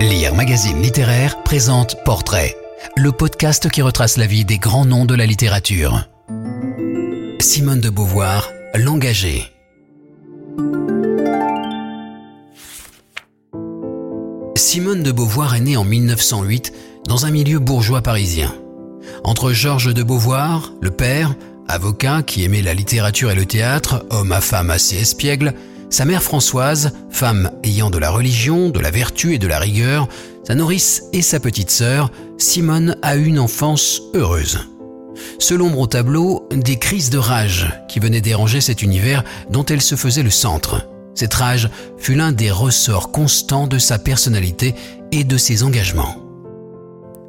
Lire Magazine Littéraire présente Portrait, le podcast qui retrace la vie des grands noms de la littérature. Simone de Beauvoir, l'engagée. Simone de Beauvoir est née en 1908 dans un milieu bourgeois parisien. Entre Georges de Beauvoir, le père, avocat qui aimait la littérature et le théâtre, homme à femme assez espiègle, sa mère Françoise, femme ayant de la religion, de la vertu et de la rigueur, sa nourrice et sa petite sœur, Simone a eu une enfance heureuse. L'ombre au tableau, des crises de rage qui venaient déranger cet univers dont elle se faisait le centre. Cette rage fut l'un des ressorts constants de sa personnalité et de ses engagements.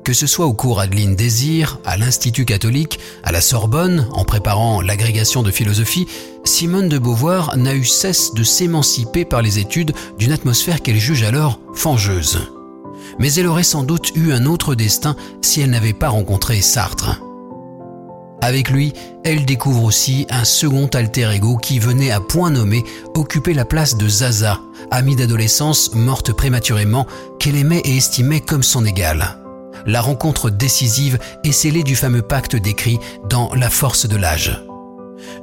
Que ce soit au cours Adeline Désir, à l'Institut catholique, à la Sorbonne, en préparant l'agrégation de philosophie, Simone de Beauvoir n'a eu cesse de s'émanciper par les études d'une atmosphère qu'elle juge alors fangeuse. Mais elle aurait sans doute eu un autre destin si elle n'avait pas rencontré Sartre. Avec lui, elle découvre aussi un second alter ego qui venait à point nommé occuper la place de Zaza, amie d'adolescence morte prématurément, qu'elle aimait et estimait comme son égale la rencontre décisive est scellée du fameux pacte décrit dans La force de l'âge.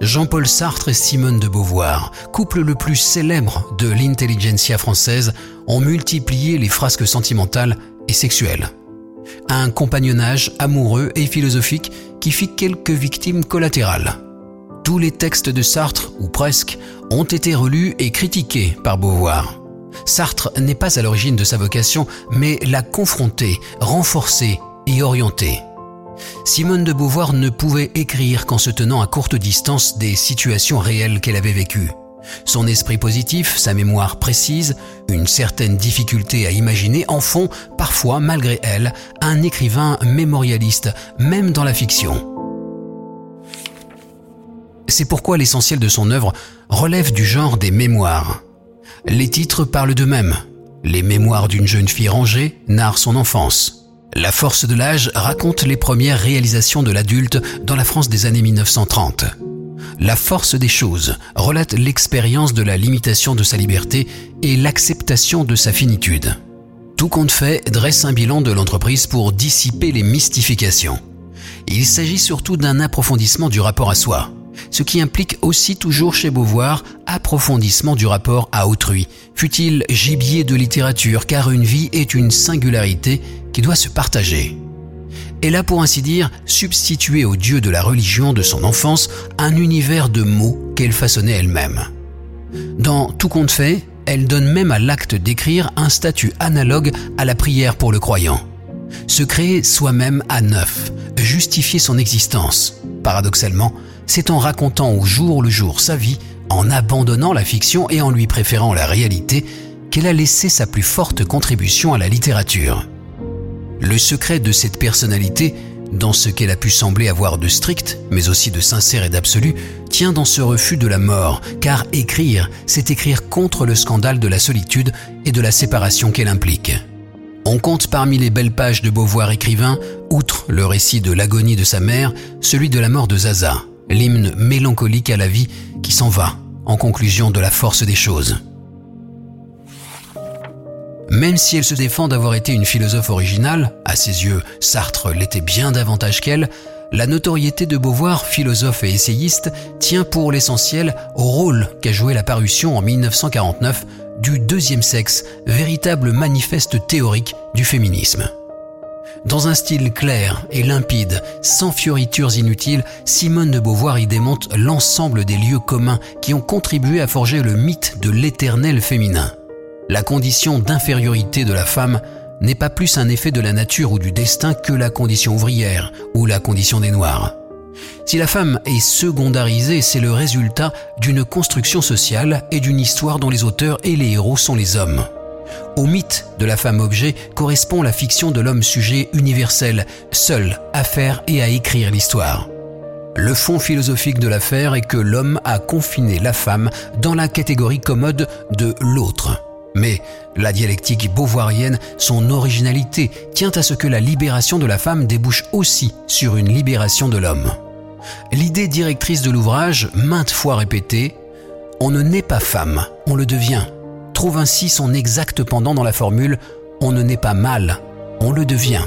Jean-Paul Sartre et Simone de Beauvoir, couple le plus célèbre de l'intelligentsia française, ont multiplié les frasques sentimentales et sexuelles. Un compagnonnage amoureux et philosophique qui fit quelques victimes collatérales. Tous les textes de Sartre, ou presque, ont été relus et critiqués par Beauvoir. Sartre n'est pas à l'origine de sa vocation, mais l'a confrontée, renforcée et orientée. Simone de Beauvoir ne pouvait écrire qu'en se tenant à courte distance des situations réelles qu'elle avait vécues. Son esprit positif, sa mémoire précise, une certaine difficulté à imaginer en font, parfois malgré elle, un écrivain mémorialiste, même dans la fiction. C'est pourquoi l'essentiel de son œuvre relève du genre des mémoires. Les titres parlent d'eux-mêmes. Les mémoires d'une jeune fille rangée narrent son enfance. La force de l'âge raconte les premières réalisations de l'adulte dans la France des années 1930. La force des choses relate l'expérience de la limitation de sa liberté et l'acceptation de sa finitude. Tout compte fait dresse un bilan de l'entreprise pour dissiper les mystifications. Il s'agit surtout d'un approfondissement du rapport à soi ce qui implique aussi toujours chez Beauvoir approfondissement du rapport à autrui, fut-il gibier de littérature, car une vie est une singularité qui doit se partager. Elle a pour ainsi dire substitué au dieu de la religion de son enfance un univers de mots qu'elle façonnait elle-même. Dans Tout compte fait, elle donne même à l'acte d'écrire un statut analogue à la prière pour le croyant. Se créer soi-même à neuf, justifier son existence. Paradoxalement, c'est en racontant au jour le jour sa vie, en abandonnant la fiction et en lui préférant la réalité, qu'elle a laissé sa plus forte contribution à la littérature. Le secret de cette personnalité, dans ce qu'elle a pu sembler avoir de strict, mais aussi de sincère et d'absolu, tient dans ce refus de la mort, car écrire, c'est écrire contre le scandale de la solitude et de la séparation qu'elle implique. On compte parmi les belles pages de Beauvoir écrivain, outre le récit de l'agonie de sa mère, celui de la mort de Zaza, l'hymne mélancolique à la vie qui s'en va en conclusion de la force des choses. Même si elle se défend d'avoir été une philosophe originale, à ses yeux Sartre l'était bien davantage qu'elle, la notoriété de Beauvoir, philosophe et essayiste, tient pour l'essentiel au rôle qu'a joué la parution en 1949 du Deuxième Sexe, véritable manifeste théorique du féminisme. Dans un style clair et limpide, sans fioritures inutiles, Simone de Beauvoir y démonte l'ensemble des lieux communs qui ont contribué à forger le mythe de l'éternel féminin. La condition d'infériorité de la femme n'est pas plus un effet de la nature ou du destin que la condition ouvrière ou la condition des Noirs. Si la femme est secondarisée, c'est le résultat d'une construction sociale et d'une histoire dont les auteurs et les héros sont les hommes. Au mythe de la femme objet correspond la fiction de l'homme sujet universel, seul à faire et à écrire l'histoire. Le fond philosophique de l'affaire est que l'homme a confiné la femme dans la catégorie commode de l'autre. Mais la dialectique beauvoirienne, son originalité, tient à ce que la libération de la femme débouche aussi sur une libération de l'homme. L'idée directrice de l'ouvrage, maintes fois répétée, On ne naît pas femme, on le devient, trouve ainsi son exact pendant dans la formule On ne naît pas mal, on le devient.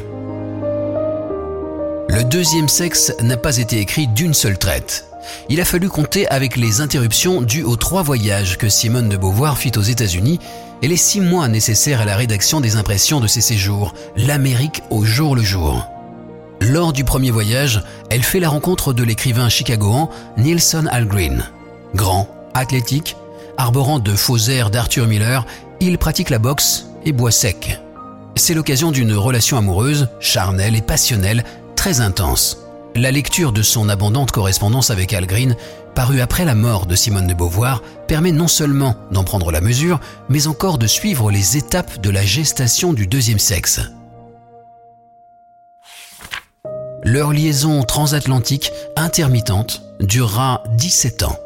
Le deuxième sexe n'a pas été écrit d'une seule traite. Il a fallu compter avec les interruptions dues aux trois voyages que Simone de Beauvoir fit aux États-Unis et les six mois nécessaires à la rédaction des impressions de ses séjours, l'Amérique au jour le jour. Lors du premier voyage, elle fait la rencontre de l'écrivain chicagoan Nielsen Algren. Grand, athlétique, arborant de faux airs d'Arthur Miller, il pratique la boxe et boit sec. C'est l'occasion d'une relation amoureuse, charnelle et passionnelle, très intense. La lecture de son abondante correspondance avec Algren, parue après la mort de Simone de Beauvoir, permet non seulement d'en prendre la mesure, mais encore de suivre les étapes de la gestation du deuxième sexe. Leur liaison transatlantique intermittente durera 17 ans.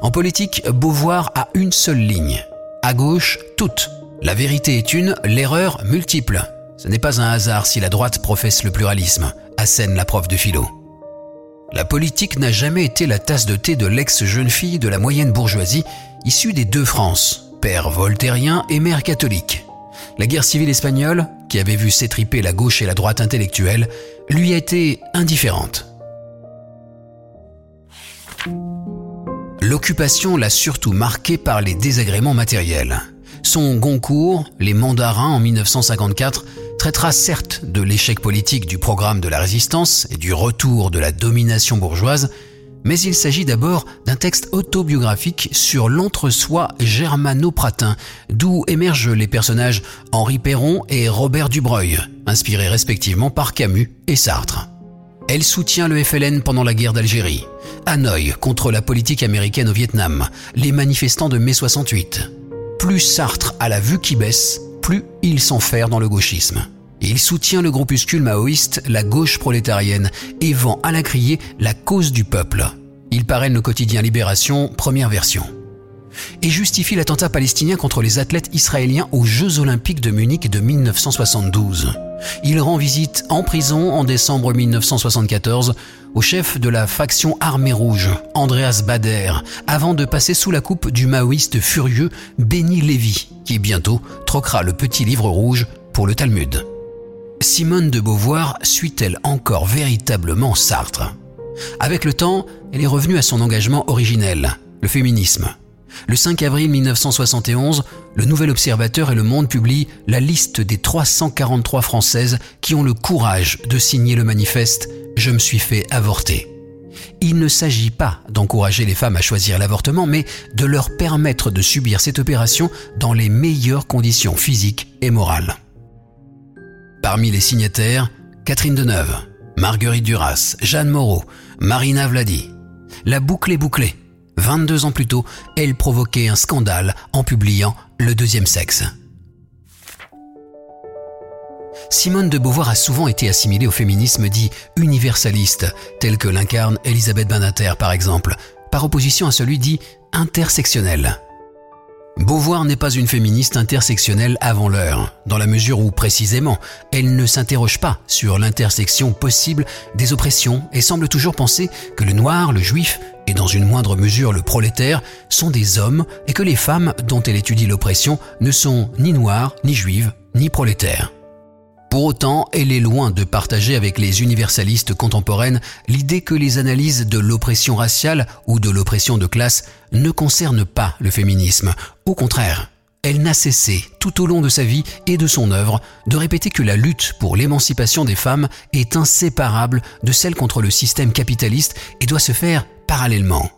En politique, Beauvoir a une seule ligne. À gauche, toute. La vérité est une, l'erreur multiple. Ce n'est pas un hasard si la droite professe le pluralisme, assène la prof de philo. La politique n'a jamais été la tasse de thé de l'ex-jeune fille de la moyenne bourgeoisie, issue des deux France, père voltairien et mère catholique. La guerre civile espagnole, qui avait vu s'étriper la gauche et la droite intellectuelle, lui a été indifférente. L'occupation l'a surtout marqué par les désagréments matériels. Son Goncourt, Les Mandarins en 1954, traitera certes de l'échec politique du programme de la résistance et du retour de la domination bourgeoise, mais il s'agit d'abord d'un texte autobiographique sur l'entre-soi germano-pratin, d'où émergent les personnages Henri Perron et Robert Dubreuil, inspirés respectivement par Camus et Sartre. Elle soutient le FLN pendant la guerre d'Algérie, Hanoï contre la politique américaine au Vietnam, les manifestants de mai 68. Plus Sartre a la vue qui baisse, plus il s'enferme dans le gauchisme. Il soutient le groupuscule maoïste, la gauche prolétarienne, et vend à la criée la cause du peuple. Il parraine le quotidien Libération, première version. Et justifie l'attentat palestinien contre les athlètes israéliens aux Jeux olympiques de Munich de 1972. Il rend visite en prison en décembre 1974 au chef de la faction Armée Rouge, Andreas Bader, avant de passer sous la coupe du maoïste furieux Benny Lévy, qui bientôt troquera le petit livre rouge pour le Talmud. Simone de Beauvoir suit-elle encore véritablement Sartre? Avec le temps, elle est revenue à son engagement originel, le féminisme. Le 5 avril 1971, le Nouvel Observateur et Le Monde publient la liste des 343 Françaises qui ont le courage de signer le manifeste Je me suis fait avorter. Il ne s'agit pas d'encourager les femmes à choisir l'avortement, mais de leur permettre de subir cette opération dans les meilleures conditions physiques et morales. Parmi les signataires, Catherine Deneuve, Marguerite Duras, Jeanne Moreau, Marina Vladi. La boucle est bouclée. 22 ans plus tôt, elle provoquait un scandale en publiant Le deuxième sexe. Simone de Beauvoir a souvent été assimilée au féminisme dit universaliste, tel que l'incarne Elisabeth Badinter par exemple, par opposition à celui dit intersectionnel. Beauvoir n'est pas une féministe intersectionnelle avant l'heure, dans la mesure où, précisément, elle ne s'interroge pas sur l'intersection possible des oppressions et semble toujours penser que le noir, le juif et dans une moindre mesure le prolétaire sont des hommes et que les femmes dont elle étudie l'oppression ne sont ni noires, ni juives, ni prolétaires. Pour autant, elle est loin de partager avec les universalistes contemporaines l'idée que les analyses de l'oppression raciale ou de l'oppression de classe ne concernent pas le féminisme. Au contraire, elle n'a cessé, tout au long de sa vie et de son œuvre, de répéter que la lutte pour l'émancipation des femmes est inséparable de celle contre le système capitaliste et doit se faire parallèlement.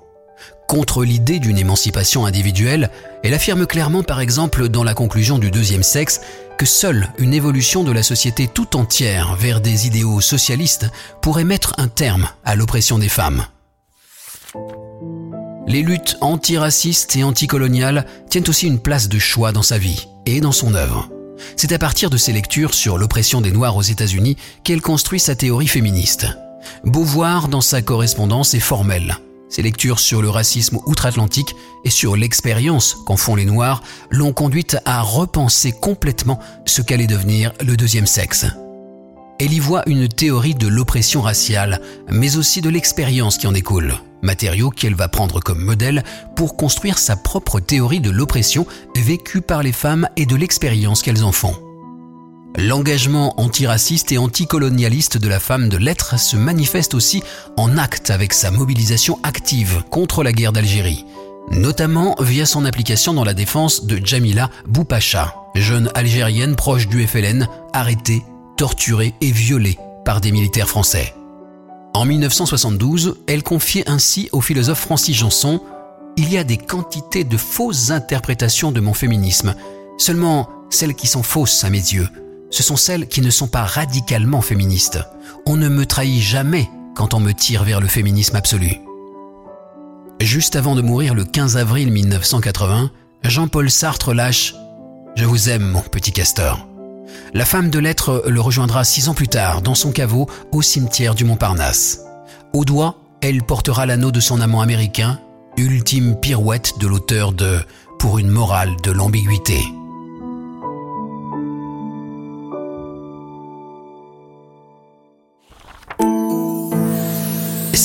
Contre l'idée d'une émancipation individuelle, elle affirme clairement par exemple dans la conclusion du deuxième sexe que seule une évolution de la société tout entière vers des idéaux socialistes pourrait mettre un terme à l'oppression des femmes. Les luttes antiracistes et anticoloniales tiennent aussi une place de choix dans sa vie et dans son œuvre. C'est à partir de ses lectures sur l'oppression des Noirs aux États-Unis qu'elle construit sa théorie féministe. Beauvoir, dans sa correspondance, est formelle. Ses lectures sur le racisme outre-Atlantique et sur l'expérience qu'en font les Noirs l'ont conduite à repenser complètement ce qu'allait devenir le deuxième sexe. Elle y voit une théorie de l'oppression raciale, mais aussi de l'expérience qui en découle, matériau qu'elle va prendre comme modèle pour construire sa propre théorie de l'oppression vécue par les femmes et de l'expérience qu'elles en font. L'engagement antiraciste et anticolonialiste de la femme de lettres se manifeste aussi en acte avec sa mobilisation active contre la guerre d'Algérie, notamment via son application dans la défense de Jamila Boupacha, jeune algérienne proche du FLN, arrêtée, torturée et violée par des militaires français. En 1972, elle confiait ainsi au philosophe Francis Janson Il y a des quantités de fausses interprétations de mon féminisme, seulement celles qui sont fausses à mes yeux ce sont celles qui ne sont pas radicalement féministes. On ne me trahit jamais quand on me tire vers le féminisme absolu. Juste avant de mourir le 15 avril 1980, Jean-Paul Sartre lâche ⁇ Je vous aime mon petit castor ⁇ La femme de lettres le rejoindra six ans plus tard dans son caveau au cimetière du Montparnasse. Au doigt, elle portera l'anneau de son amant américain, ultime pirouette de l'auteur de Pour une morale de l'ambiguïté.